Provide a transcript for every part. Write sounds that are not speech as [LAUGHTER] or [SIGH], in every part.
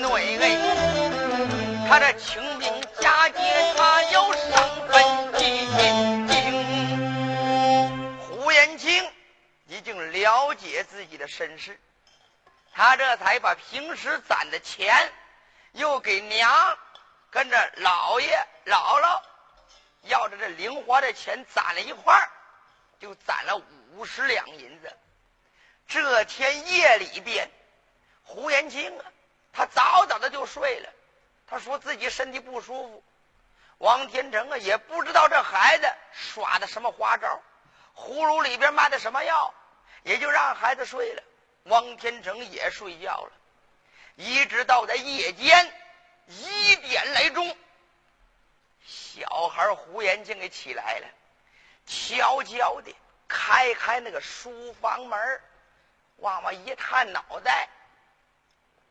内。他这清明佳节，他要上坟祭井。胡延庆已经了解自己的身世。他这才把平时攒的钱，又给娘跟着老爷姥姥要着这零花的钱攒了一块儿，就攒了五十两银子。这天夜里边，胡延庆啊，他早早的就睡了。他说自己身体不舒服。王天成啊，也不知道这孩子耍的什么花招，葫芦里边卖的什么药，也就让孩子睡了。王天成也睡觉了，一直到在夜间一点来钟，小孩胡延庆给起来了，悄悄的开开那个书房门，往外一探脑袋，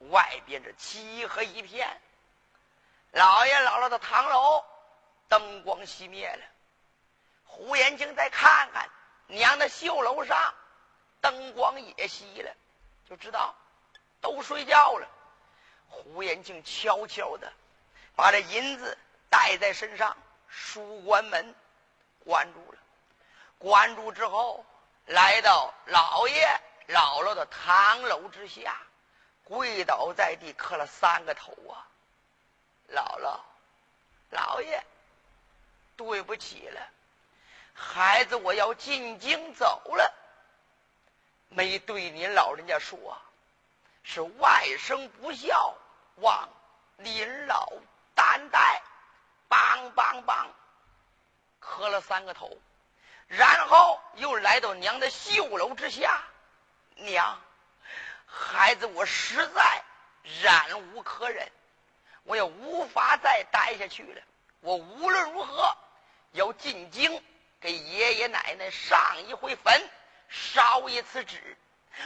外边这漆黑一片，老爷姥姥的堂楼灯光熄灭了，胡延庆再看看娘的绣楼上。灯光也熄了，就知道都睡觉了。胡延庆悄悄的把这银子带在身上，书关门关住了。关住之后，来到老爷姥姥的堂楼之下，跪倒在地，磕了三个头啊！姥姥，老爷，对不起了，孩子，我要进京走了。没对您老人家说，是外甥不孝，望您老担待。梆梆梆，磕了三个头，然后又来到娘的绣楼之下。娘，孩子，我实在忍无可忍，我也无法再待下去了。我无论如何要进京，给爷爷奶奶上一回坟。烧一次纸，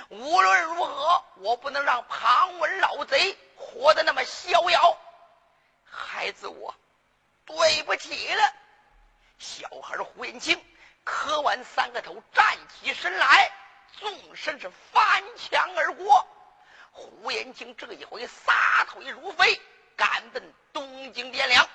无论如何，我不能让庞文老贼活得那么逍遥。孩子，我对不起了。小孩胡延庆磕完三个头，站起身来，纵身是翻墙而过。胡延庆这一回撒腿如飞，赶奔东京汴梁。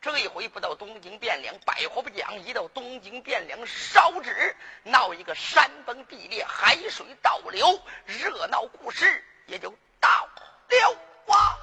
这一回不到东京汴梁，百货不讲；一到东京汴梁，烧纸闹一个山崩地裂、海水倒流，热闹故事也就到了啊。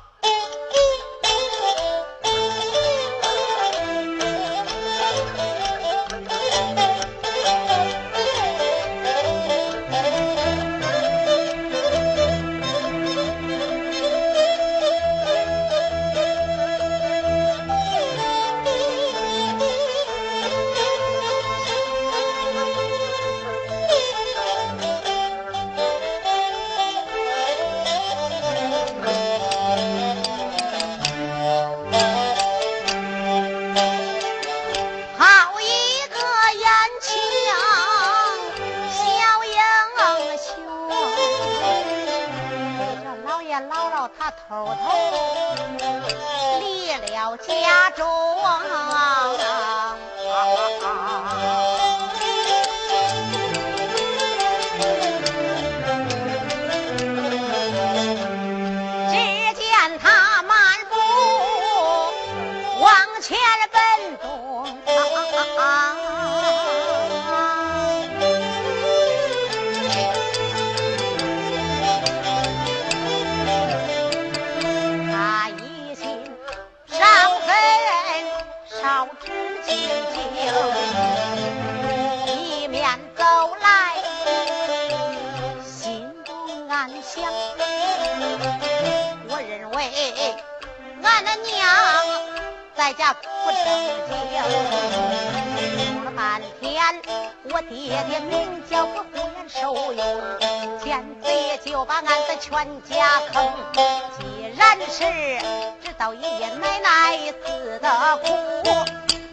苦，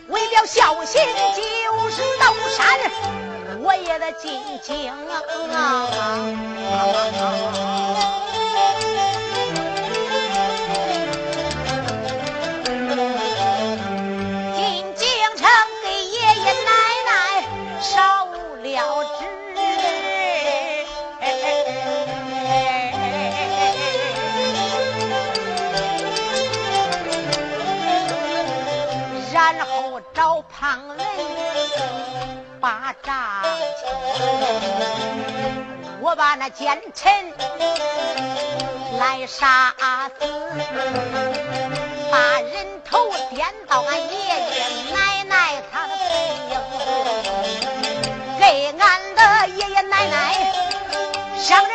为了孝心，就是刀山我也得进京啊。把账我把那奸臣来杀死，把人头点到俺爷爷奶奶他的背影，给俺的爷爷奶奶上了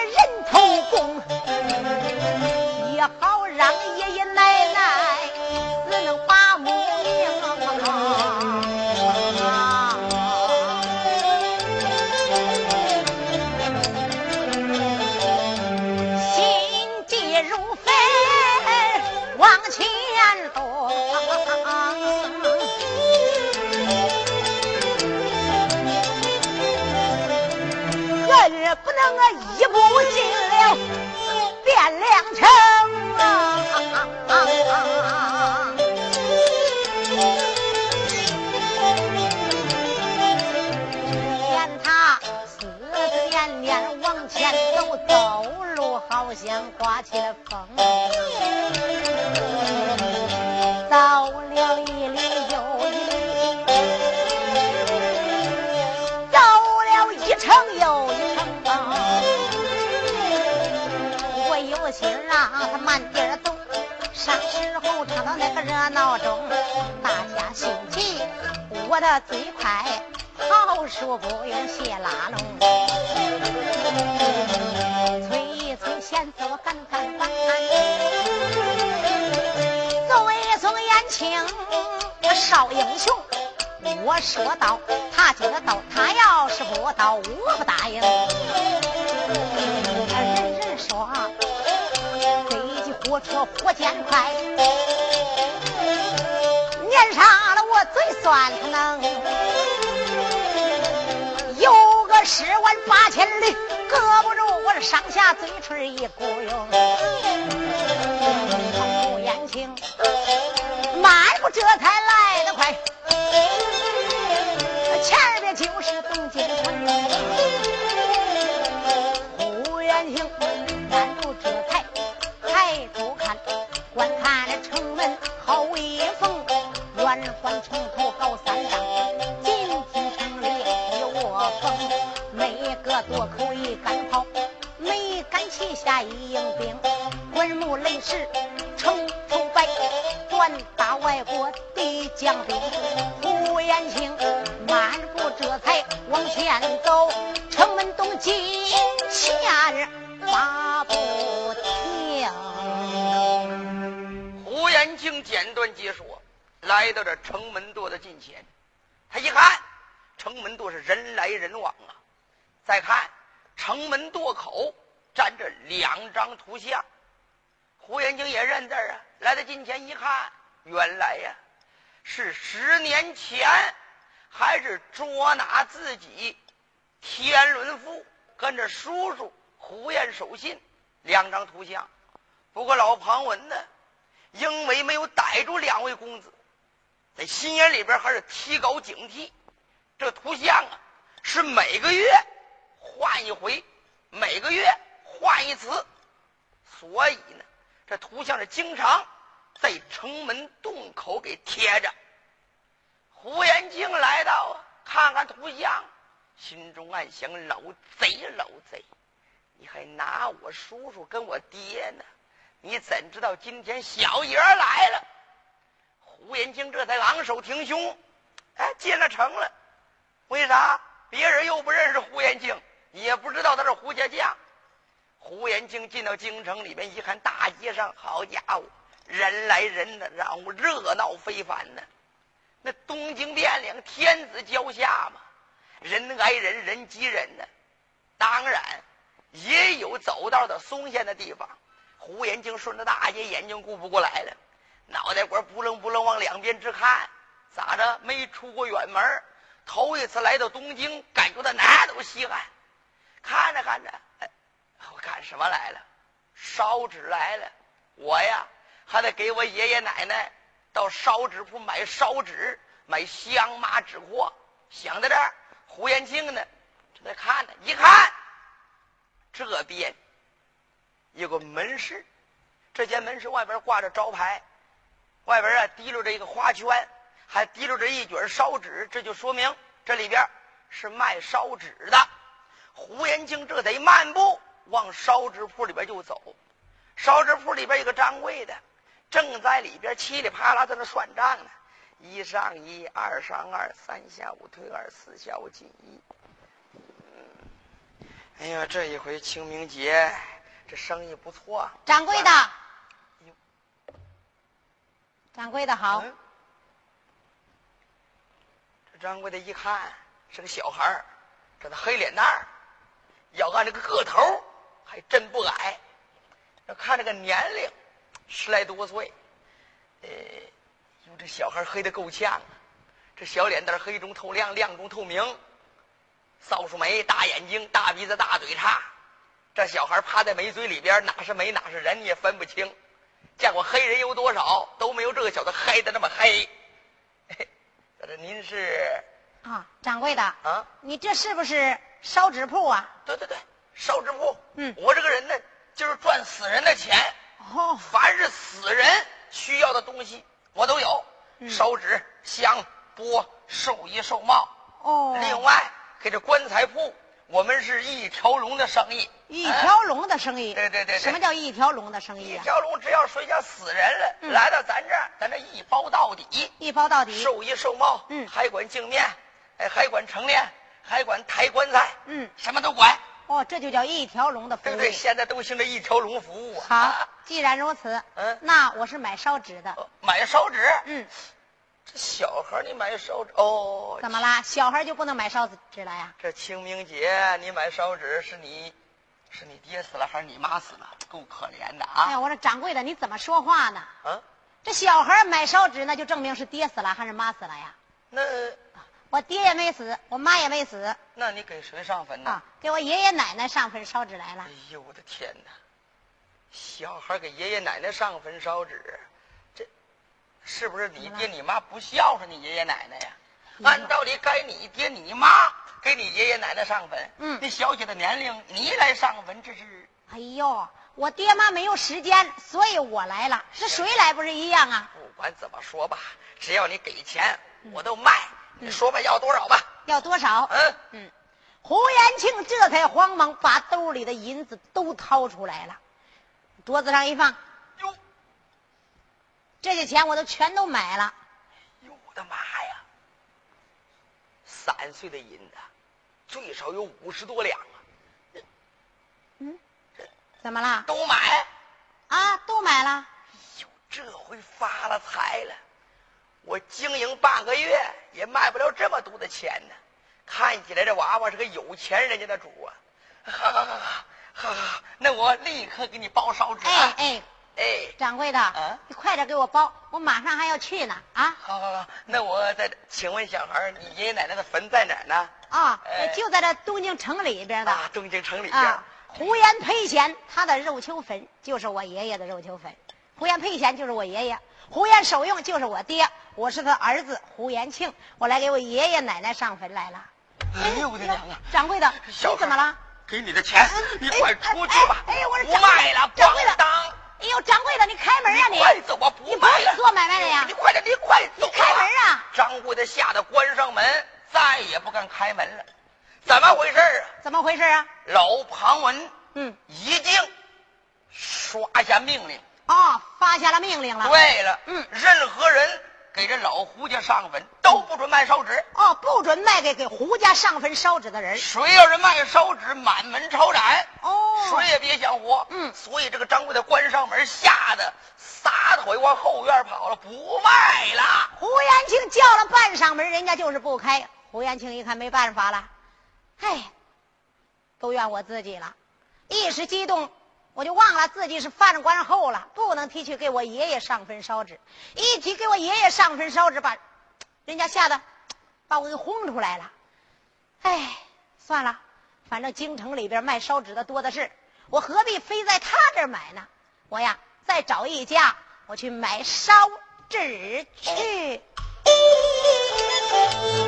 不能啊，一步进了汴梁城啊！见他思思念念往前走，走路好像刮起了风，走了一里又那个热闹中，大家兴起，我的最快，好说不用谢拉拢。催一催弦子，我赶赶赶，送一送燕青，少英雄。我说到，他接得到，他要是不到，我不答应。人人说飞机。火车火箭快，年上了我嘴算他能，有个十万八千里，搁不住我这上下嘴唇一鼓哟。胡延庆，迈步这才来得快，前边就是东京城。胡延庆。观看那城门好威风，圆环城头高三丈，进京城里一窝蜂，每个垛口一杆炮，每杆旗下一营兵，滚木雷石城头摆，转打外国的将兵。胡延庆漫步这才往前走，城门东进前马不停。胡延庆简短解说，来到这城门垛的近前，他一看，城门垛是人来人往啊。再看城门垛口站着两张图像，胡延庆也认字啊。来到近前一看，原来呀是十年前还是捉拿自己天伦父跟着叔叔胡延守信两张图像。不过老庞文呢？因为没有逮住两位公子，在心眼里边还是提高警惕。这图像啊，是每个月换一回，每个月换一次，所以呢，这图像是经常在城门洞口给贴着。胡延庆来到，看看图像，心中暗想：老贼，老贼，你还拿我叔叔跟我爹呢？你怎知道今天小爷来了？胡延庆这才昂首挺胸，哎，进了城了。为啥？别人又不认识胡延庆，也不知道他是胡家将。胡延庆进到京城里面一看，大街上，好家伙，人来人的，然后热闹非凡呢。那东京汴梁，天子脚下嘛，人挨人，人挤人呢。当然也有走道的松懈的地方。胡延庆顺着大爷，眼睛顾不过来了，脑袋瓜不愣不愣往两边直看。咋着？没出过远门，头一次来到东京，感觉到哪都稀罕。看着看着，哎，我干什么来了？烧纸来了。我呀，还得给我爷爷奶奶到烧纸铺买烧纸，买香麻纸货。想到这儿，胡延庆呢，正在看呢。一看，这边有个门市，这间门市外边挂着招牌，外边啊提溜着一个花圈。还提溜着一卷烧纸，这就说明这里边是卖烧纸的。胡延庆这得漫步往烧纸铺里边就走。烧纸铺里边有个掌柜的，正在里边噼里啪啦在那算账呢。一上一，二上二，三下五推二，四下五进一。哎呀，这一回清明节这生意不错。掌柜的，掌柜的好。这掌柜的一看是个小孩儿，这他黑脸蛋儿，要按这个个头还真不矮。要看这个年龄，十来多岁。呃，哟，这小孩黑的够呛啊！这小脸蛋黑中透亮，亮中透明，扫帚眉，大眼睛，大鼻子，大嘴叉。这小孩趴在煤堆里边，哪是煤哪是人，你也分不清。见过黑人有多少，都没有这个小子黑的那么黑。这您是啊，掌柜的啊，你这是不是烧纸铺啊？对对对，烧纸铺。嗯，我这个人呢，就是赚死人的钱。哦，凡是死人需要的东西，我都有。烧纸、香、钵、寿衣、寿帽。哦，另外给这棺材铺，我们是一条龙的生意。一条龙的生意。对对对。什么叫一条龙的生意一条龙，只要谁家死人了，来到咱这儿，咱这一包到底。一包到底。寿衣寿帽，嗯，还管净面，哎，还管成殓，还管抬棺材，嗯，什么都管。哦，这就叫一条龙的服务。对对，现在都兴这一条龙服务。好，既然如此，嗯，那我是买烧纸的。买烧纸？嗯。这小孩你买烧纸哦？怎么啦？小孩就不能买烧纸了呀？这清明节你买烧纸是你，是你爹死了还是你妈死了？够可怜的啊！哎呀，我说掌柜的，你怎么说话呢？啊？这小孩买烧纸，那就证明是爹死了还是妈死了呀？那我爹也没死，我妈也没死。那你给谁上坟呢？啊，给我爷爷奶奶上坟烧纸来了。哎呦，我的天哪！小孩给爷爷奶奶上坟烧纸，这是不是你爹你妈不孝顺你爷爷奶奶呀？按道理该你爹你妈给你爷爷奶奶上坟。嗯，那小姐的年龄你来上坟，这是？哎呦，我爹妈没有时间，所以我来了。是谁来不是一样啊？不管怎么说吧，只要你给钱，我都卖。你说吧，要多少吧？要多少？嗯嗯。胡延庆这才慌忙把兜里的银子都掏出来了，桌子上一放。哟，这些钱我都全都买了。哟，我的妈呀！三岁的银子，最少有五十多两啊！嗯，怎么了？都买啊，都买了。哟，这回发了财了！我经营半个月也卖不了这么多的钱呢。看起来这娃娃是个有钱人家的主啊！好好好好好，那我立刻给你包烧纸。哎哎哎，掌柜的，啊，你快点给我包，我马上还要去呢啊！好好好，那我再请问小孩，你爷爷奶奶的坟在哪儿呢？啊，就在这东京城里边的。啊，东京城里边。啊，胡延培贤他的肉球坟就是我爷爷的肉球坟，胡延培贤就是我爷爷，胡延守用就是我爹，我是他儿子胡延庆，我来给我爷爷奶奶上坟来了。哎呦我的娘啊！掌柜的，你怎么了？给你的钱，你快出去吧！哎呦，我说不卖了，掌柜的，当！哎呦，掌柜的，你开门啊！你快走啊，不你不是。做买卖的呀！你快点，你快走！你开门啊！掌柜的吓得关上门，再也不敢开门了。怎么回事啊？怎么回事啊？老庞文，嗯，已经刷下命令哦，发下了命令了。对了，嗯，任何人给这老胡家上坟，都不准卖烧纸。哦，不准卖给给胡家上坟烧纸的人。谁要是卖烧纸，满门抄斩。哦，谁也别想活。嗯，所以这个掌柜的关上门，吓得撒腿往后院跑了，不卖了。胡延庆叫了半晌门，人家就是不开。胡延庆一看没办法了，唉，都怨我自己了，一时激动。我就忘了自己是犯官后了，不能提去给我爷爷上坟烧纸。一提给我爷爷上坟烧纸，把人家吓得把我给轰出来了。哎，算了，反正京城里边卖烧纸的多的是，我何必非在他这儿买呢？我呀，再找一家，我去买烧纸去。[LAUGHS]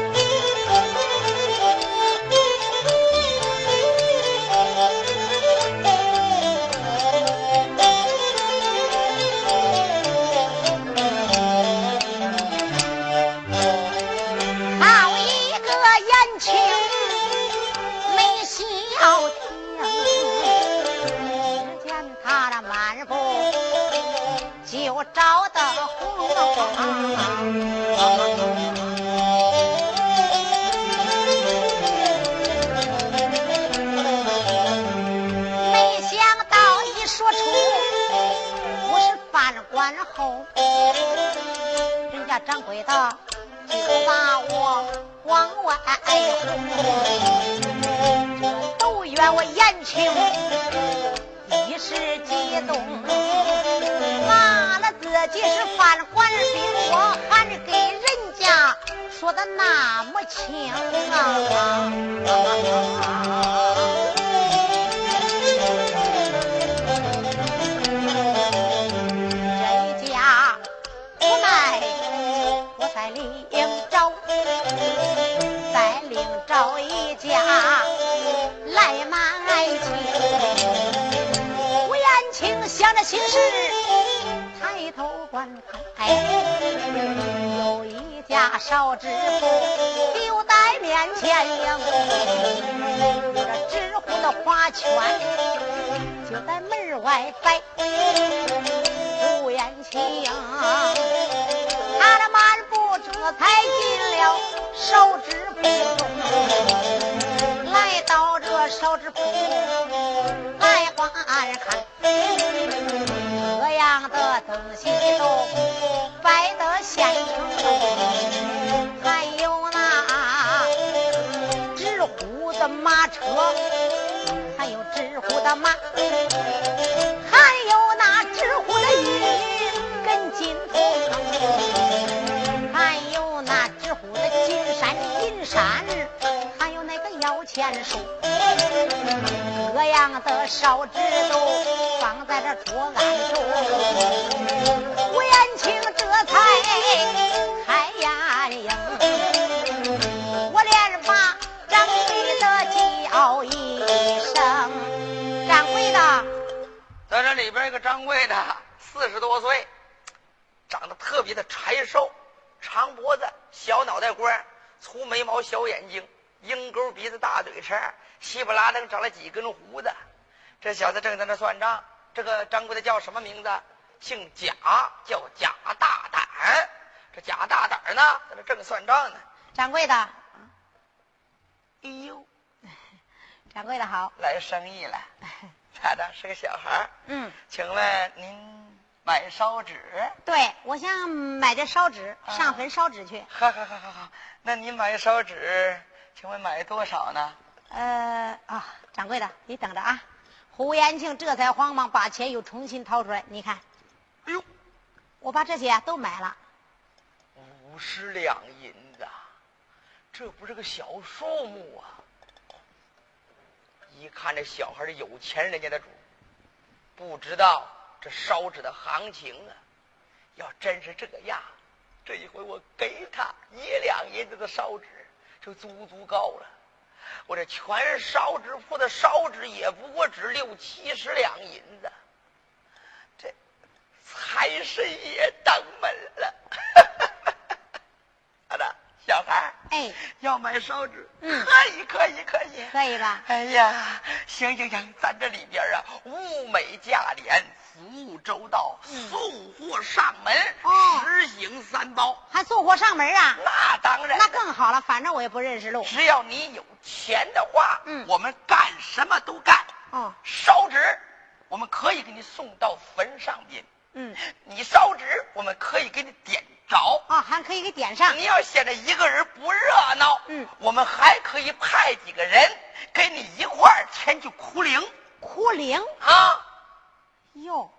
没想到一说出我是犯官后人家掌柜的就把我往外轰这都怨我言轻一时激动自己是犯官兵，我还给人家说的那么轻啊。家来买去，吴延庆想着心事，抬头观看，有一家烧纸铺就在面前迎，这纸糊的花圈就在门外摆，吴延庆他的漫步这才进了烧纸铺中。来到这烧纸铺来观看，样的东西都摆的现成的，还有那纸糊的马车，还有纸糊的马，钱数，各样的烧纸都放在这桌案中。吴延庆这才开眼影，我连把掌柜的叫一声：“掌柜的，在这里边一个掌柜的，四十多岁，长得特别的柴瘦，长脖子，小脑袋瓜，粗眉毛，小眼睛。”鹰钩鼻子大嘴唇，稀不拉登长了几根胡子。这小子正在那算账。这个掌柜的叫什么名字？姓贾，叫贾大胆。这贾大胆呢，在那正算账呢。掌柜的，哎呦，[LAUGHS] 掌柜的好，来生意了。[LAUGHS] 咋的？是个小孩嗯，请问您买烧纸？对，我想买这烧纸，上坟烧纸去。好好好好好，那您买烧纸？请问买多少呢？呃啊，掌柜的，你等着啊！胡延庆这才慌忙把钱又重新掏出来，你看，哎呦，我把这些都买了，五十两银子，这不是个小数目啊！一看这小孩是有钱人家的主，不知道这烧纸的行情啊！要真是这样，这一回我给他一两银子的烧纸。就足足够了，我这全烧纸铺的烧纸也不过值六七十两银子，这财神爷登门了，好的，小孩哎，要买烧纸，嗯，可以，可以，可以，可以吧？哎呀，行行行，咱这里边啊，物美价廉，服务周到，送货上门，哦，实行三包，还送货上门啊？那当然，那更好了，反正我也不认识路。只要你有钱的话，嗯我们干什么都干。哦，烧纸，我们可以给你送到坟上边；嗯，你烧纸，我们可以给你点着。哦，还可以给点上。你要显得一个人不热闹，嗯我们还可以派几个人跟你一块儿前去哭灵哭灵啊！哟，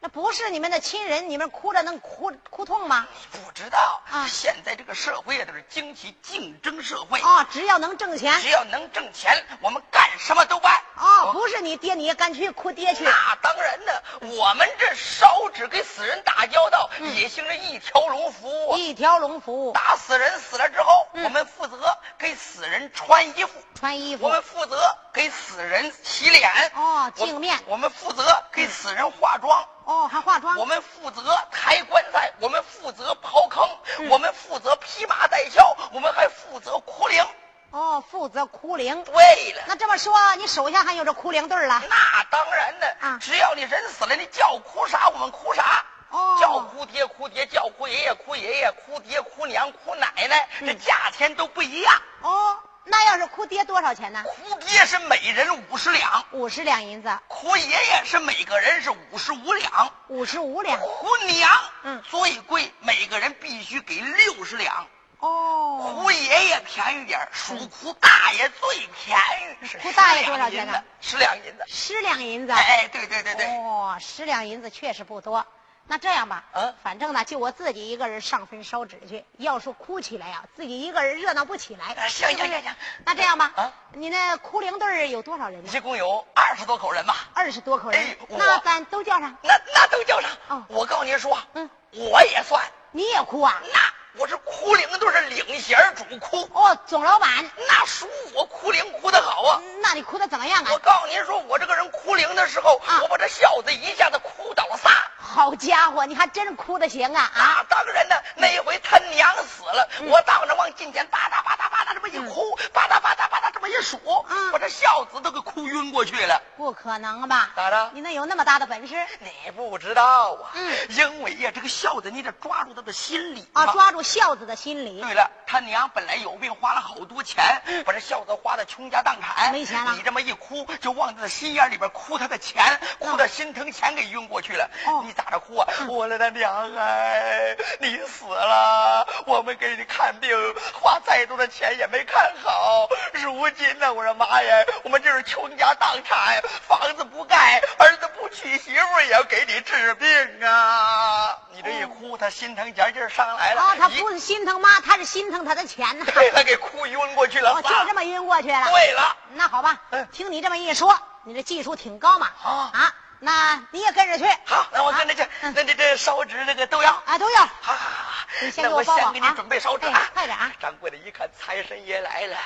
那不是你们的亲人，你们哭着能哭哭痛吗？你不知道啊现在这个社会啊，都是经济竞争社会，哦，只要能挣钱只要能挣钱，我们干什么都办。哦，不是你爹你也敢去哭爹去？那当然呢，我们这烧纸给死人打交道，嗯也行着一条龙服务啊。一条龙服务，打死人死了之后，嗯我们负责给死人穿衣服，穿衣服我们负责给死人洗脸。哦我镜面我们负责给死人化妆。哦，还化妆我们负责抬棺材，我们负责刨坑，嗯我们负责披麻戴孝，我们还负责哭灵。哦，负责哭灵。对了，那这么说，你手下还有这哭灵队了？那当然的，啊只要你人死了，你叫哭啥我们哭啥。哦叫哭爹哭爹，叫哭爷爷哭爷爷，哭爹哭娘哭奶奶，这嗯价钱都不一样。哦，那要是哭爹多少钱呢？哭爹是每人五十两，五十两银子，哭爷爷是每个人是五十五两，五十五两。哭娘嗯最贵，每个人必须给六十两。哦，哭爷爷便宜点儿，属哭大爷最便宜，是哭大爷多少钱呢十两银子。十两银子。哎，对对对对，哦，十两银子确实不多。那这样吧，嗯反正呢，就我自己一个人上坟烧纸去。要说哭起来呀、自己一个人热闹不起来。啊行行行行那这样吧，啊你那哭灵队有多少人呢？一共有二十多口人吧。二十多口人哎，那咱都叫上。那那都叫上。哦我告诉您说，嗯，我也算，你也哭啊？那我是哭灵都是领衔主哭，哦，总老板，那属我哭灵哭的好啊。那你哭的怎么样啊我啊？告诉您说，我这个人哭灵的时候，啊我把这孝子一下子哭倒仨。好家伙，你还真哭的行啊啊！啊，当然呢，那一回他娘死了，嗯我当着往近前吧嗒吧嗒吧嗒这么一哭，吧嗒吧嗒吧嗒这么一数，嗯把这孝子都给哭晕过去了。不可能吧？咋着你那有那么大的本事你不知道啊，嗯因为呀，这个孝子你得抓住他的心理啊？抓住孝子的心理。对了，他娘本来有病，花了好多钱，把这孝子花的倾家荡产，没钱了你这么一哭，就往他的心眼里边哭他的钱，哭的心疼钱给晕过去了。哦你咋着哭啊？我的他娘哎，你死了，我们给你看病，花再多的钱也没看好。如今呢，我说妈呀，我们这是倾家荡产，房子不盖，儿子不娶媳妇，也要给你治病啊！你这一哭，他心疼钱劲儿上来了。哦，他不是心疼妈，他是心疼他的钱呐。被他给哭晕过去了。我，就这么晕过去了。对了，那好吧嗯，听你这么一说，你这技术挺高嘛。啊啊，那你也跟着去。好，那我跟着去，嗯那这这烧纸这个都要。啊，都要。好好好，你先那我给我包好啊先给你准备烧纸哎啊！快点啊掌柜的一看财神爷来了，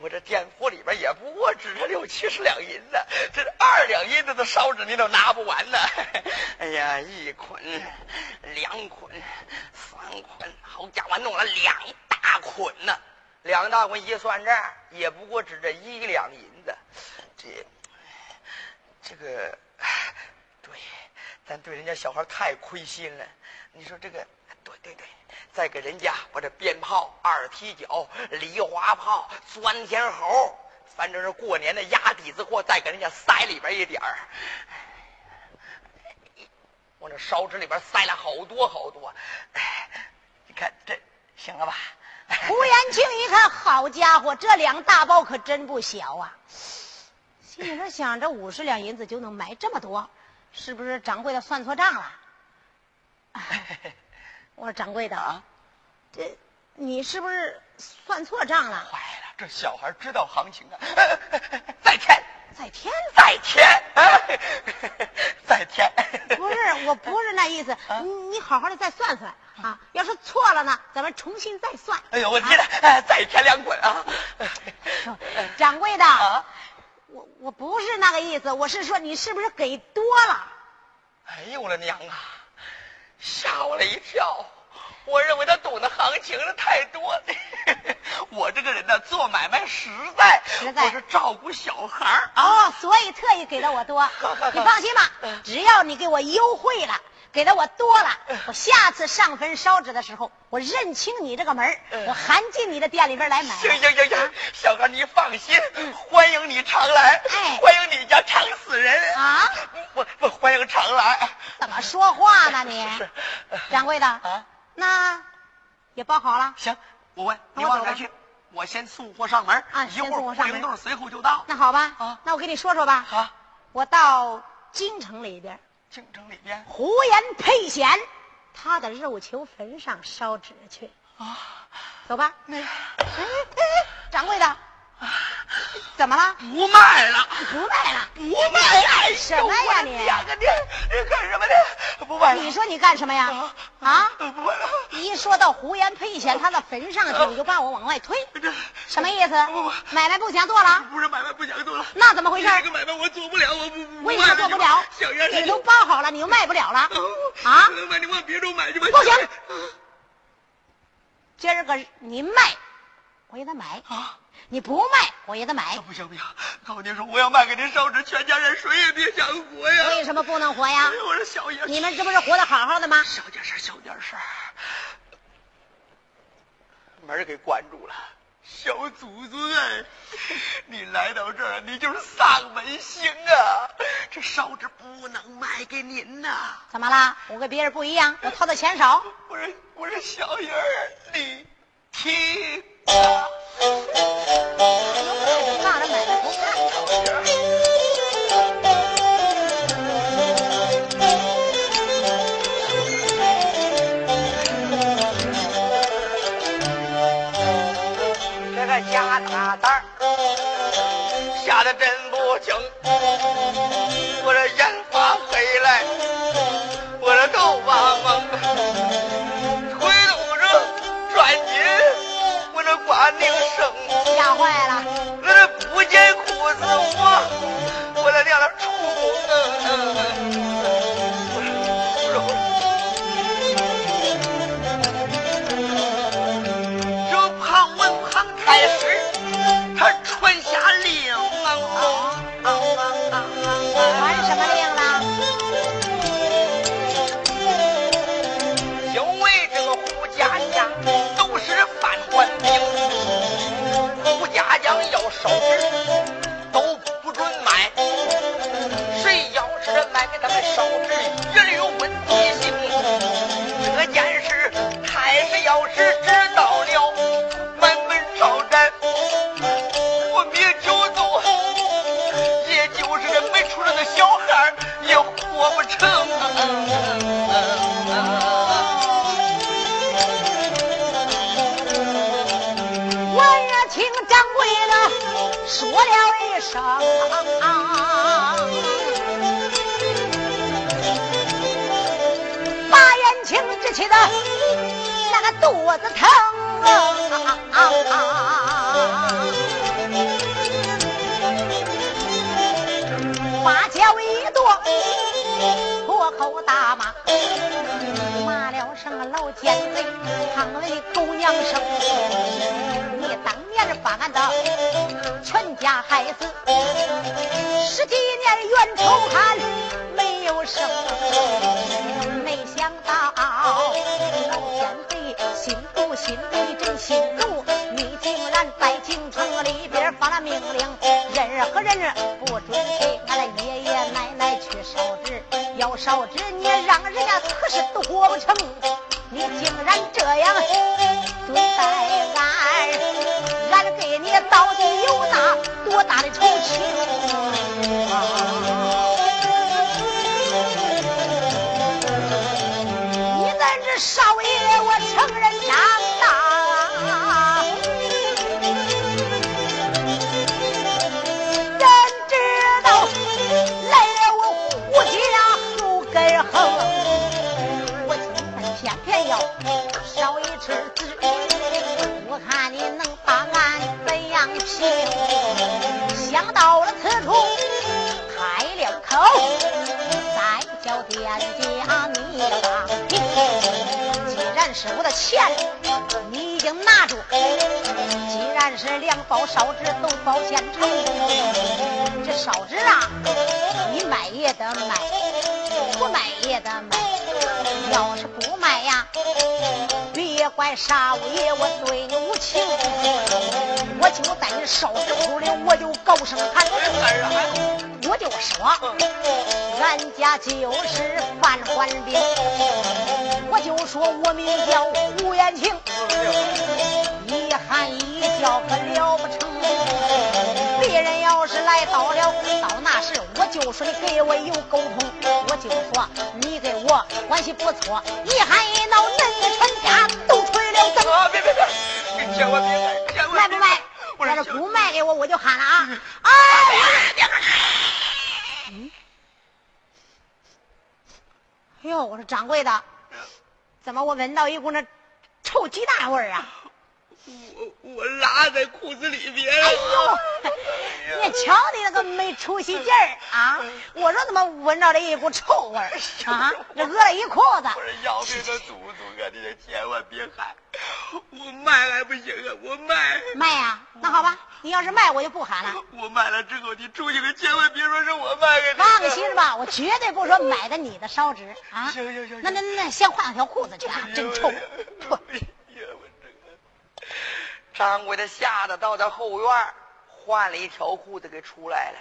我这店铺里边也不过只是六七十两银子，这二两银子的烧纸你都拿不完呢。[LAUGHS] 哎呀，一捆、两捆、三捆，好家伙，弄了两大捆呢！两大捆一算账，也不过只这一两银子，这这个对，咱对人家小孩太亏心了。你说这个，对对对，再给人家把这鞭炮、二踢脚、梨花炮、钻天猴，反正是过年的压底子货，再给人家塞里边一点儿。我这烧纸里边塞了好多好多，哎，你看这行了吧？[LAUGHS] 胡延庆一看，好家伙，这两大包可真不小啊！心里边想，着五十两银子就能买这么多，是不是掌柜的算错账了？[LAUGHS] 我说掌柜的啊，这你是不是算错账了？坏了，这小孩知道行情啊！再添，再添再添，哎 [LAUGHS] 再添。不是，我不是那意思，啊你你好好的再算算啊！要是错了呢，咱们重新再算。哎呦，我记得，哎再添两捆啊！掌柜的，啊，我我不是那个意思，我是说你是不是给多了？哎呦我的娘啊，吓我了一跳！我认为他懂得行情的太多了。[LAUGHS] 我这个人呢，做买卖实在，实在我是照顾小孩儿啊。哦，所以特意给的我多。[LAUGHS] 你放心吧，只要你给我优惠了，给的我多了，我下次上坟烧纸的时候，我认清你这个门我还进你的店里边来买。行行行行，小孩你放心，欢迎你常来，哎，[LAUGHS] 欢迎你家常死人啊！我我欢迎常来。怎么说话呢 [LAUGHS] 你？掌柜的啊，那也包好了。行，我问你往哪去？我先送货上门啊，一会儿灵动随后就到。那好吧，啊，那我跟你说说吧。好，我到京城里边。京城里边，胡言沛贤，他的肉球坟上烧纸去。啊！走吧。那，哎哎，掌柜的，怎么了？不卖了，不卖了，不卖了！什么呀你？你你干什么呢？不卖了。你说你干什么呀？啊？不卖了。一说到胡延沛贤他的坟上去，你就把我往外推，什么意思？买卖不想做了？不是买卖不想做了。那怎么回事？这个买卖我做不了，我不为什么做不了？小杨，你都包好了，你又卖不了了啊？能卖你往别处买去吧。不行，今儿个你卖，我也得买啊。你不卖，我也得买。不行不行，告诉您说，我要卖给您烧纸，全家人谁也别想活呀。为什么不能活呀？我说小爷，你们这不是活得好好的吗？小点声，小点声。门给关住了，小祖宗，你来到这儿，你就是丧门星啊！这烧纸不能卖给您呐。怎么了？我跟别人不一样，我掏的钱少。我是，我是小爷儿，你听。这个家大胆吓得真不轻，我这眼发黑来，我这头发蒙，紧，我这挂铃声，吓坏了。我这不见裤子，我我这娘的将肚子疼啊把脚一跺，破口大骂，骂了声老奸贼，唐文的狗娘生，你当年把俺的全家害死，十几年冤仇汉没有生，没想到心里真心毒，你竟然在京城里边发了命令，任何人不准给俺的爷爷奶奶去烧纸，要烧纸你让人家可是都活不成，你竟然这样对待俺，俺给你到底有那多大的仇情？少爷，我成人长大。真知道来了我胡家后根横，我今天偏偏要烧一池子，我看你能把俺怎样评？想到了此处，开了口，再叫店家你要打听。既然是我的钱，你已经拿住；既然是两包烧纸都包现成，这烧纸啊，你卖也得卖，不卖也得卖，要是不卖呀，别怪沙五爷我对你无情，我就在你烧纸铺里我就高声喊，我就说，俺家就是范欢兵，我就说我名叫胡延庆，一喊一叫可了不成。别人要是来到了，到那时我就说你给我有沟通，我就说你跟我关系不错，一喊一闹恁全家都吹了灯。啊！别别别！你千万别卖，卖不卖？我要是不卖给我，我就喊了啊！哎，嗯，哎呦，我说掌柜的，怎么我闻到一股那臭鸡蛋味儿啊？我我拉在裤子里边。哎呦，你瞧你那个没出息劲儿啊！我说怎么闻着了一股臭味儿啊？这饿了一裤子。我说要命的祖宗啊！你这千万别喊，我卖还不行啊！我卖卖呀？那好吧，你要是卖，我就不喊了。我卖了之后，你出去可千万别说是我卖给你。放心吧，我绝对不说买的你的烧纸啊！行行行，那那那先换条裤子去啊！真臭！不。掌柜的吓得到他后院，换了一条裤子给出来了，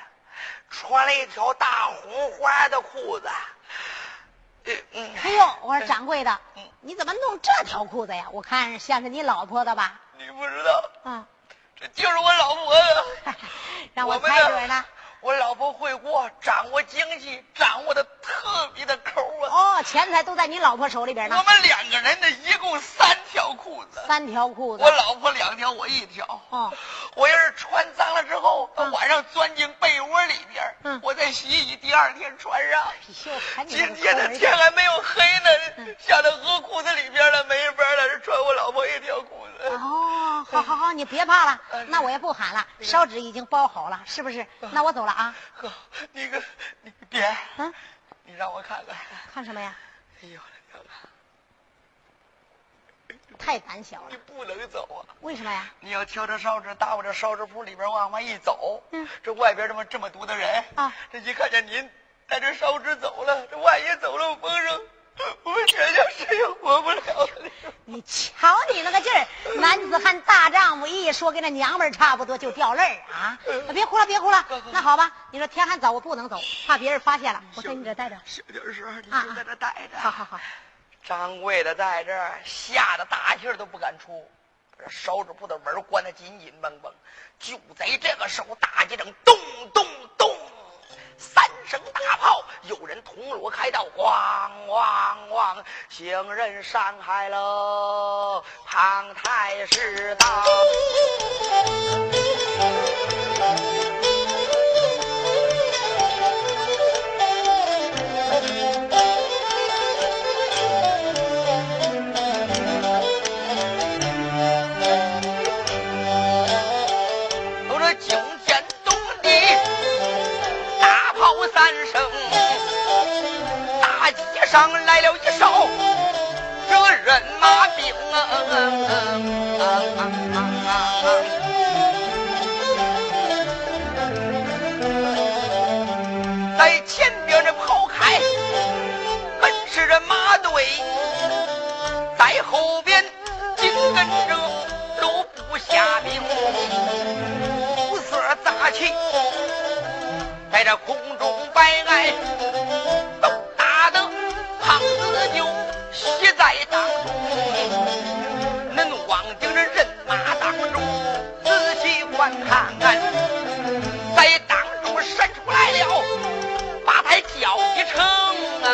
穿了一条大红花的裤子。哎呦，我说掌柜的，你怎么弄这条裤子呀？我看像是你老婆的吧？你不知道？啊，这就是我老婆的。[LAUGHS] 让我猜准了。我老婆会过，掌握经济，掌握的特别的抠啊！哦，钱财都在你老婆手里边呢。我们两个人的一共三条裤子，三条裤子，我老婆两条，我一条。哦，我要是穿脏了之后，晚上钻进被窝里边，嗯，我再洗洗，第二天穿上。哎今天的天还没有黑呢，吓得搁裤子里边了，没法了，是穿我老婆好好好，你别怕了，那我也不喊了，烧纸已经包好了，是不是？那我走了啊。呵，你个，你别，嗯，你让我看看，看什么呀？哎呦我的娘啊！太胆小了，你不能走啊！为什么呀？你要挑着烧纸打我这烧纸铺里边往外一走，嗯，这外边这么这么多的人啊，这一看见您带着烧纸走了，这万一走了风声，我们全家谁也活不了了。[LAUGHS] 你瞧你那个劲儿，男子汉大丈夫，一说跟那娘们儿差不多就掉泪儿啊！别哭了，别哭了。那好吧，你说天还早，我不能走，怕别人发现了，我在你这待着。小点声，你就在这待着。好好好。掌柜的在这儿，吓得大气都不敢出，这烧纸铺的门关得紧紧绷绷。就在这个时候，大街上咚咚咚，三声大炮，有人铜锣开道，咣咣咣，行人上海喽，庞太师到。上来了一哨，这人马兵在前边这跑开，跟是这马队，在后边紧跟着都不下兵，五色杂旗在这空中摆在当中，恁望顶着人马当中，仔细观看看，在当中伸出来了，把他叫一声。恁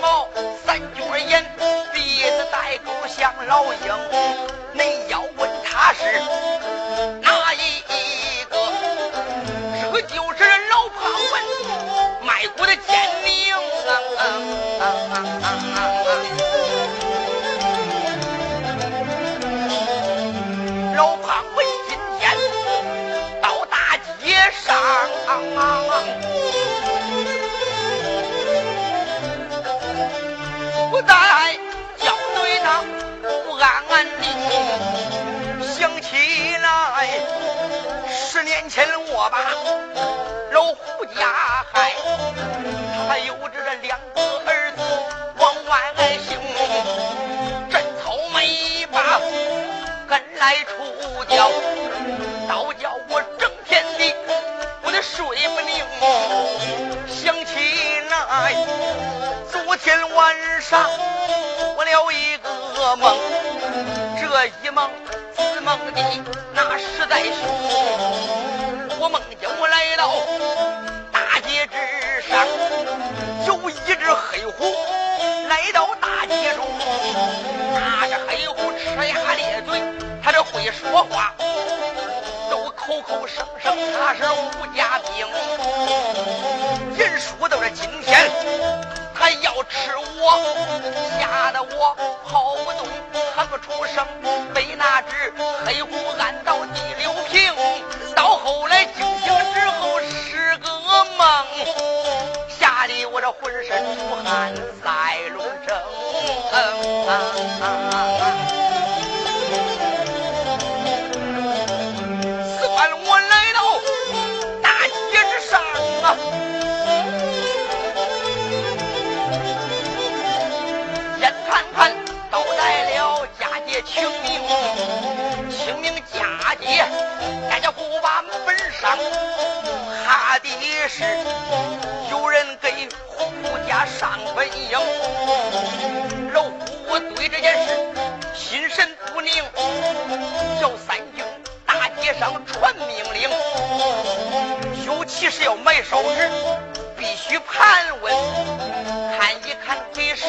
毛，三角眼，鼻子带钩像老鹰。你要问他是我把老胡家害，他有着这两个儿子往外行，真草没把跟来出。脚，倒叫我整天的我的睡不宁。想起来，昨天晚上做了一个梦，这一梦似梦的来到大街之上，有一只黑虎来到大街中，那只黑虎呲牙咧嘴。他这会说话，都口口声声他是吴家兵。人说到这今天，他要吃我，吓得我跑不动，喊不出声，被那只黑虎按到第六平。到后来惊醒我这浑身出汗，腮中蒸。算我来到大街之上啊！眼看看都来了佳节清明，清明佳节，大家伙把门本上。怕的是有人给胡家上坟营。老胡对这件事心神不宁，叫三更大街上传命令，尤其是要买烧纸，必须盘问，看一看给谁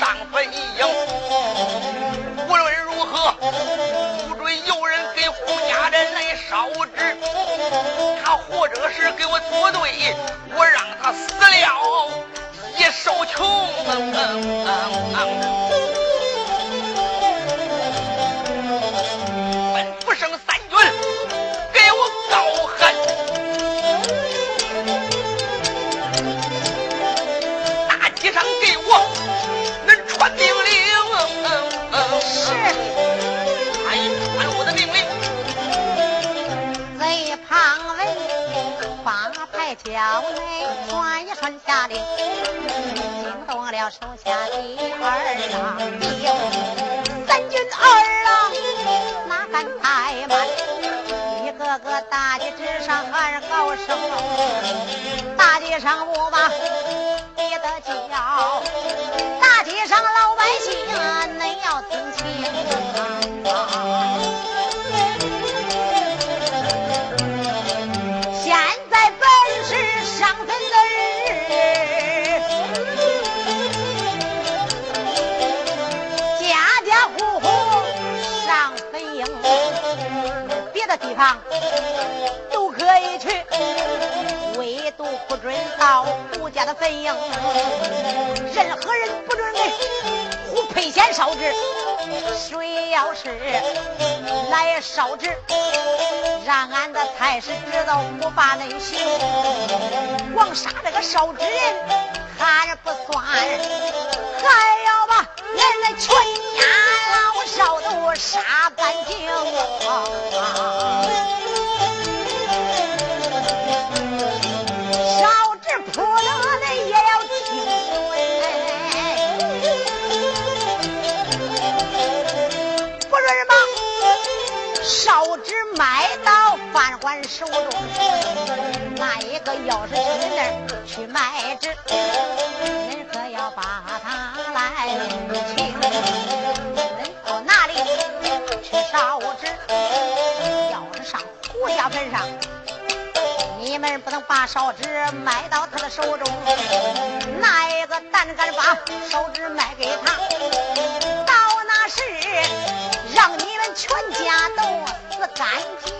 上坟营。或者是给我作对，我让他死了也受穷。牌叫内传一传下令，惊动了手下的二郎兵，三军二郎哪敢怠慢，一个个大街之上喊高声，大街上不把别的叫，大街上老百姓。现地方都可以去，唯独不准到胡家的坟营，任何人不准给胡配仙烧纸。谁要是来烧纸，让俺的太师知道不把内行，光杀这个烧纸人还不算，还要把俺的全家老少都杀干净。烧纸铺了的也要清。不是吗。烧纸卖到范官手中，那一个要是去那儿去卖纸，恁可要把他来清。烧纸？要是上胡家坟上，你们不能把烧纸卖到他的手中。那一个胆敢把烧纸卖给他？到那时让你们全家都死干净。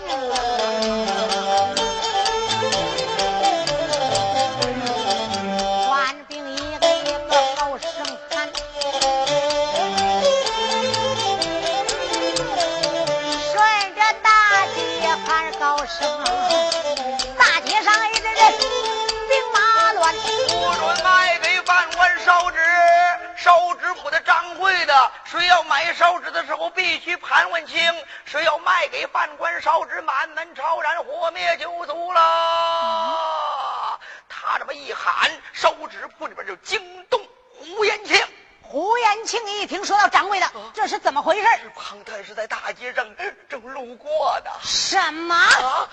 谁要买烧纸的时候必须盘问清，谁要卖给饭馆烧纸，满门抄斩，火灭九族了。他这么一喊，烧纸铺里边就惊动胡延庆。胡延庆一听说到掌柜的，这是怎么回事？庞太是在大街上正路过的。什么？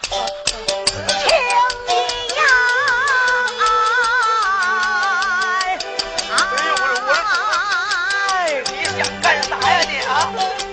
听啥呀你啊？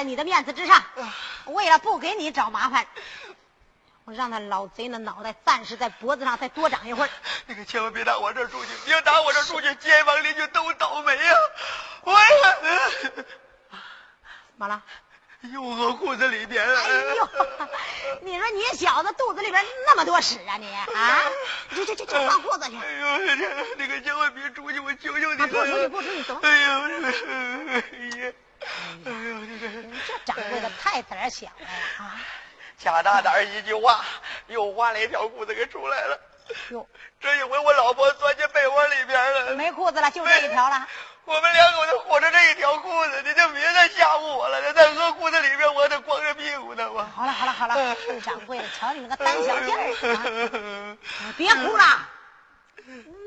你的面子之上，为了不给你找麻烦，我让那老贼那脑袋暂时在脖子上再多长一会儿。[LAUGHS] 你可千万别打我这出去！你要打我这出去，街坊邻居都倒霉呀！我呀，怎么了？又饿裤子里边。哎呦，你说你小子肚子里边那么多屎啊你啊！去去去去换裤子去！哎呦，你可千万别出去，我求求你了！不出去不出去，走！哎呦，哎呀！哎呦，你这掌柜的太胆小了啊！贾大胆一句话，又换了一条裤子给出来了。哟，这一回我老婆钻进被窝里边了，没裤子了，就这一条了。我们两口子活着这一条裤子，你就别再吓唬我了。在河裤子里边，我得光着屁股呢。我好了好了好了，[LAUGHS] 掌柜的，瞧你那个胆小劲儿，[LAUGHS] 别哭了。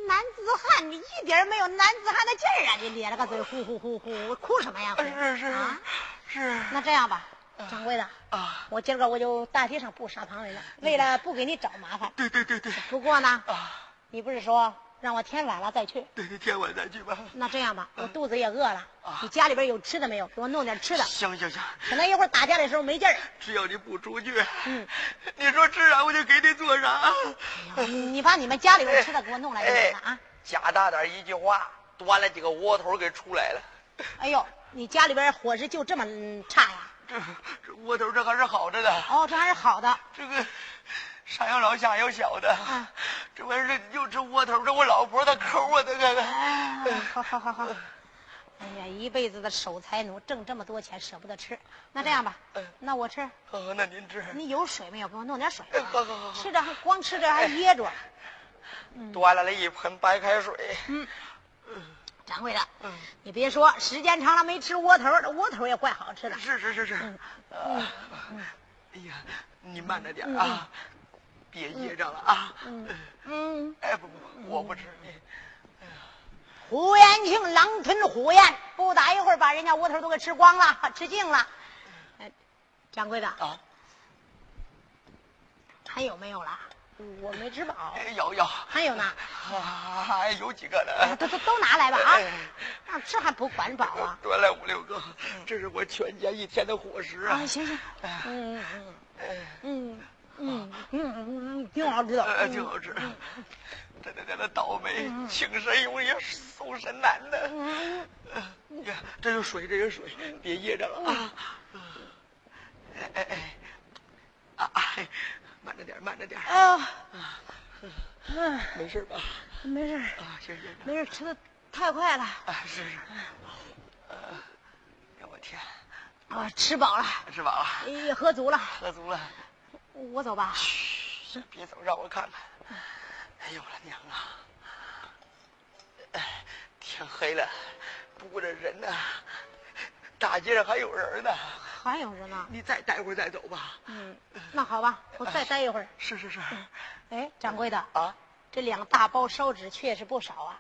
男子汉，你一点没有男子汉的劲儿啊！你咧了个嘴，呼呼呼呼，哭什么呀？是是啊，是。那这样吧，掌柜的啊，我今儿个我就大街上不杀旁人了，为了不给你找麻烦。对对对对。不过呢，啊，你不是说？让我天晚了再去。对对，天晚再去吧。那这样吧，我肚子也饿了。你家里边有吃的没有？给我弄点吃的。行行行。可能一会儿打架的时候没劲儿。只要你不出去，嗯，你说吃啥我就给你做啥。你把你们家里边吃的给我弄来就行了啊。加大点一句话，端了几个窝头给出来了。哎呦，你家里边伙食就这么差呀？这这窝头这还是好着的。哦，这还是好的。这个。上有老下有小的，这玩意儿又吃窝头，这我老婆她抠啊，这个。好好好好。哎呀，一辈子的守财奴，挣这么多钱舍不得吃。那这样吧，那我吃。哦，那您吃。你有水没有？给我弄点水。好好好。吃着光吃着还噎着。端来了一盆白开水。嗯。掌柜的，嗯，你别说，时间长了没吃窝头，这窝头也怪好吃的。是是是是。嗯。哎呀，你慢着点啊。别噎着了啊！嗯嗯，哎不不不，我不吃你。胡延庆狼吞虎咽，不打一会儿把人家窝头都给吃光了，[LAUGHS] 吃净了。哎，掌柜的啊，还有没有了？我没吃饱。有有，还有呢？还有几个呢？都都都拿来吧啊！那吃还不管饱啊？多来五六个，这是我全家一天的伙食啊！行行，嗯嗯嗯嗯嗯嗯，挺好吃的，挺好吃。这这这这倒霉，请神容易送神难的。你看，这有水，这有水，别噎着了啊！哎哎哎，啊哎，慢着点，慢着点。啊，嗯，没事吧？没事。啊，行行。没事，吃的太快了。啊，是是。呃，哎我天。啊，吃饱了。吃饱了。也喝足了。喝足了。我走吧。嘘，别走，让我看看。哎呦我的娘啊！哎，天黑了，不过这人呢，大街上还有人呢。还有人呢？你再待会儿再走吧。嗯，那好吧，我再待一会儿。是是是。哎，掌柜的啊，这两大包烧纸确实不少啊，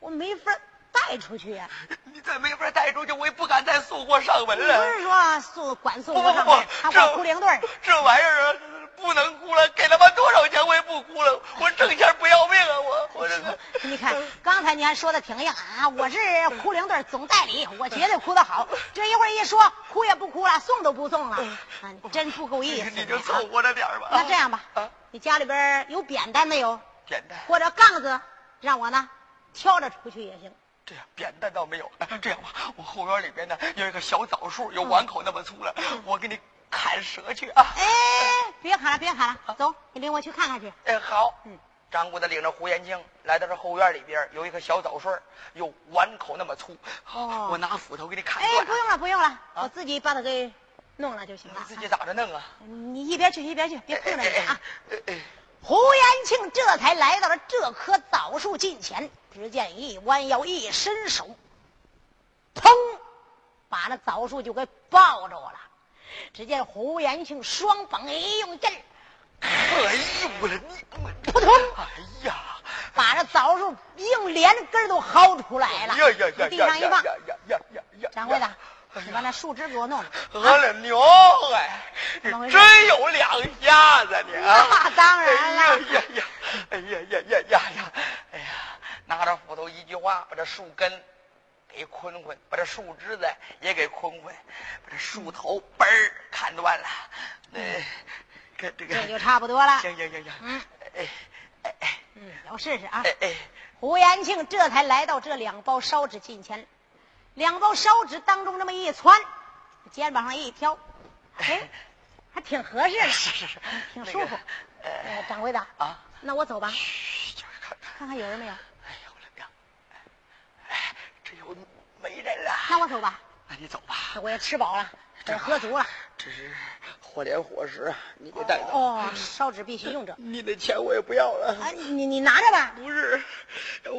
我没法带出去呀。[LAUGHS] 你再没法带出去，我也不敢再送货上门了。不是说送管送货上门，还管护灵队这玩意儿啊。不能哭了，给他妈多少钱我也不哭了，我挣钱不要命啊！我我这个，你看刚才你还说的挺硬啊，我是哭灵队总代理，我绝对哭得好。这一会儿一说哭也不哭了，送都不送了，啊真不够意思。你就凑合着点吧。那这样吧，你家里边有扁担没有？扁担或者杠子，让我呢挑着出去也行。这样扁担倒没有，这样吧，我后院里边呢有一个小枣树，有碗口那么粗了，我给你。看蛇去啊！哎，别喊了，别喊了，走，你领我去看看去。哎，好。嗯，掌柜的领着胡延庆来到这后院里边，有一个小枣树，有碗口那么粗。哦，我拿斧头给你砍断。哎，不用了，不用了，我自己把它给弄了就行了。你自己咋着弄啊？你一边去一边去，别碰着你啊！胡延庆这才来到了这棵枣树近前，只见一弯腰一伸手，砰，把那枣树就给抱着了。只见胡延庆双膀一用劲，哎呦我的娘！扑通！哎呀，把这枣树硬连根都薅出来了。呀呀呀！地上一放。呀呀呀呀！掌柜的，你把那树枝给我弄。我的娘哎！真有两下子你啊！[LAUGHS] 那当然了。哎呀呀！哎呀呀呀呀呀！哎呀，拿着斧头一句话，把这树根。给捆捆，把这树枝子也给捆捆，把这树头嘣儿砍断了。那，这这个这就差不多了。行行行行，嗯，哎哎哎，嗯，我试试啊。哎哎，胡延庆这才来到这两包烧纸近前，两包烧纸当中这么一窜，肩膀上一挑，哎，[LAUGHS] 还挺合适的，是是是，挺舒服。呃，掌柜的啊，那我走吧。嘘，看看，看看有人没有。[LAUGHS] 没我走吧。那你走吧。我也吃饱了，也喝足了。这是火连伙食，你得带走。哦，烧纸必须用着。你的钱我也不要了。啊，你你拿着吧。不是，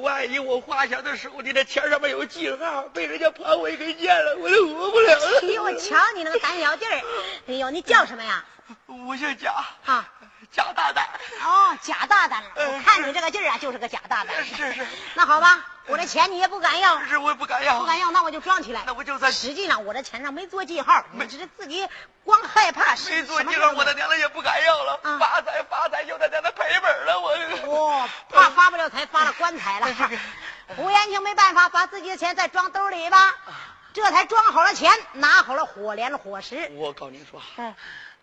万一我花钱的时候，你这钱上面有记号，被人家盘我给见了，我都活不了了。哎呦，我瞧你那个胆小劲儿！哎呦，你叫什么呀？我姓贾。啊。贾大胆哦，贾大胆，我看你这个劲儿啊，就是个贾大胆。是是，那好吧，[LAUGHS] 我这钱你也不敢要，是我也不敢要，不敢要，那我就装起来。那我就算实际上我这钱上没做记号，你只是自己光害怕。没做记号，我的娘的也不敢要了。发财发财，就在在那赔本了，我。哦，[LAUGHS] 怕发不了财，发了棺材了。[LAUGHS] 胡延庆没办法，把自己的钱再装兜里吧，这才装好了钱，拿好了火镰火石。我告您说，嗯。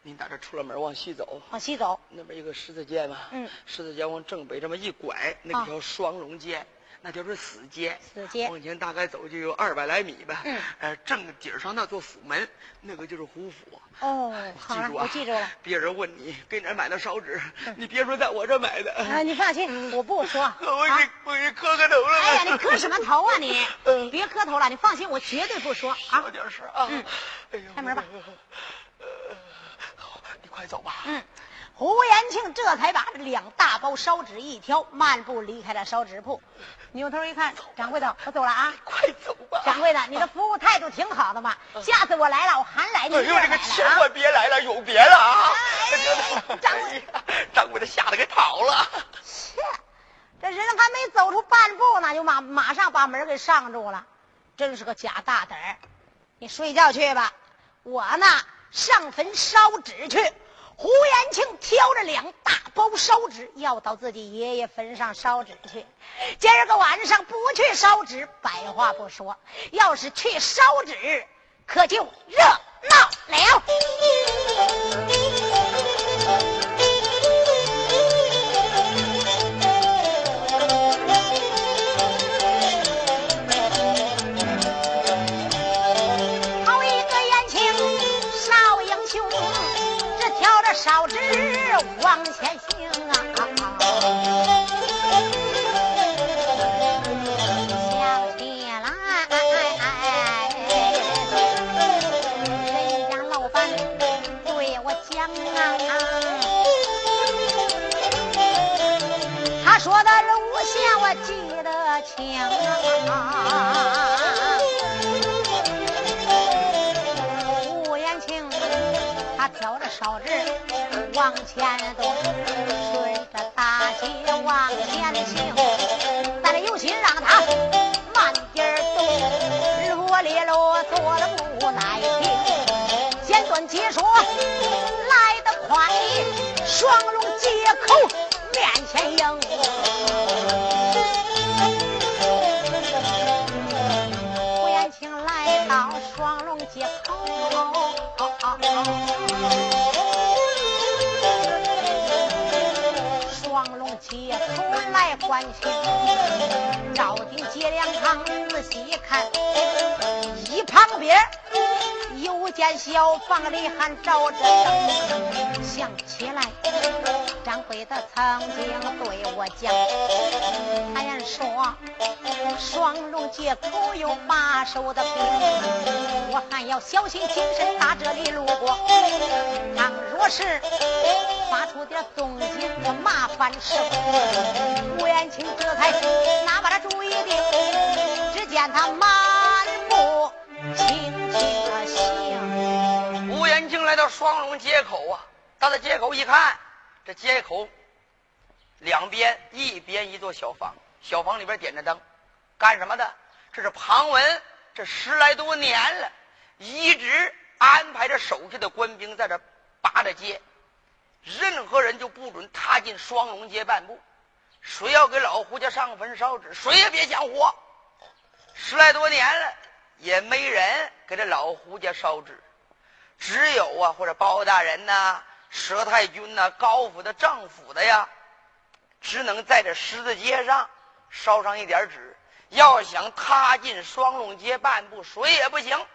您打这出了门，往西走，往西走，那边有个十字街嘛。嗯，十字街往正北这么一拐，那条双龙街，那就是死街。死街往前大概走就有二百来米吧。嗯，呃，正底上那座府门，那个就是胡府。哦，好了，我记住了。别人问你给哪买的烧纸，你别说在我这买的。啊，你放心，我不说。[LAUGHS] 我给我给磕个头了。哎呀，你磕什么头啊你？[LAUGHS] 别磕头了，你放心，我绝对不说啊。小点声啊。嗯，哎开门吧。好，你快走吧！嗯，胡延庆这才把两大包烧纸一挑，漫步离开了烧纸铺。扭头一看，掌柜的，我走了啊！快走吧！掌柜的，你的服务态度挺好的嘛。下次我来了，我还来你这儿哎呦，这个千万别来了，有别了啊！[LAUGHS] 掌柜的，掌柜的吓得给跑了。切，这人还没走出半步呢，就马马上把门给上住了，真是个假大胆儿！你睡觉去吧，我呢？上坟烧纸去，胡延庆挑着两大包烧纸，要到自己爷爷坟上烧纸去。今儿个晚上不去烧纸，百话不说；要是去烧纸，可就热闹了。往前行啊！想起来，人家老板对我讲啊，他说的路线我记得清啊。吴延庆，他挑着烧纸。往前走，顺着大街往前行。咱的有心让他慢点走，啰里啰嗦的不耐听。简短解说来得快，双龙接口面前迎。胡延庆来到双龙街口。来欢庆，赵丁接两旁仔细看，一旁边有间小房里还照着灯。想起来，掌柜的曾经对我讲，他言说双龙街口有把守的兵，我还要小心谨慎打这里路过。倘若是发出点动静，我麻烦事。吴延庆这才拿把他主意定？只见他满步轻轻的笑。吴延庆来到双龙街口啊，到了街口一看，这街口两边一边一座小房，小房里边点着灯，干什么的？这是庞文，这十来多年了，一直安排着手下的官兵在这把着街。任何人就不准踏进双龙街半步，谁要给老胡家上坟烧纸，谁也别想活。十来多年了，也没人给这老胡家烧纸，只有啊，或者包大人呐、佘太君呐、高府的、政府的呀，只能在这十字街上烧上一点纸。要想踏进双龙街半步，谁也不行。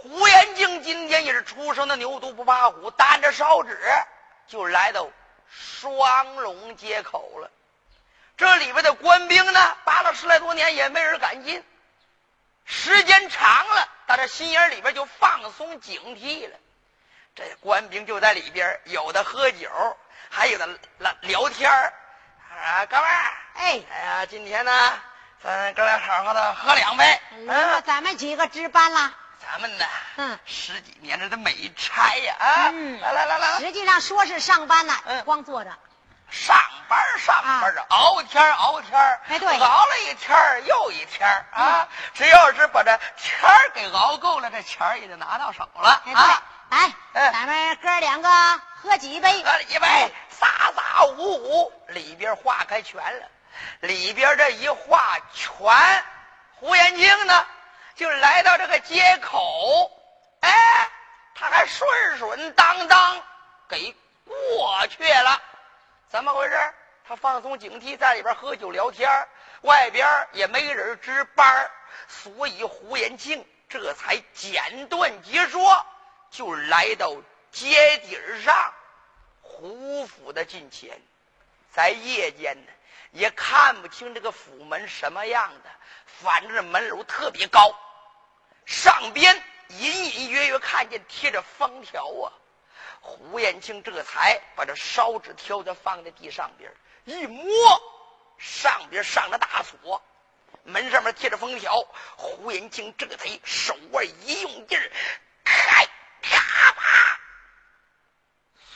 胡延敬今天也是初生的牛犊不怕虎，担着烧纸就来到双龙街口了。这里边的官兵呢，扒了十来多年也没人敢进。时间长了，大家心眼里边就放松警惕了。这官兵就在里边，有的喝酒，还有的聊聊天啊，哥们儿，哎，哎呀，今天呢，咱哥俩好好的喝两杯。嗯，咱们几个值班了。咱们呢，嗯，十几年了都没差呀啊！嗯，来来来来，实际上说是上班呢，嗯，光坐着，上班上班的，熬天熬天哎对，熬了一天又一天啊！只要是把这天给熬够了，这钱也就拿到手了啊！哎，咱们哥两个喝几杯？喝一杯，洒洒五五，里边化开全了，里边这一化全，胡延庆呢？就来到这个街口，哎，他还顺顺当当给过去了，怎么回事？他放松警惕，在里边喝酒聊天，外边也没人值班，所以胡延庆这才简短结说，就来到街底上胡府的近前，在夜间呢，也看不清这个府门什么样的，反正门楼特别高。上边隐隐约约看见贴着封条啊。胡延庆这才把这烧纸条子放在地上边一摸，上边上了大锁，门上面贴着封条。胡延庆这才手腕一用劲儿，开，啪啪，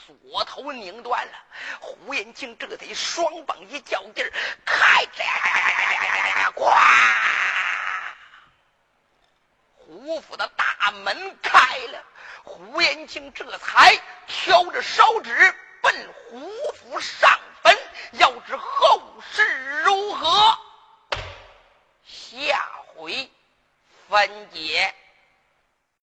锁头拧断了。胡延庆这才双膀一较劲儿，开，呀呀呀呀呀呀呀呀，咣！胡府的大门开了，胡延庆这才挑着烧纸奔胡府上坟，要知后事如何，下回分解。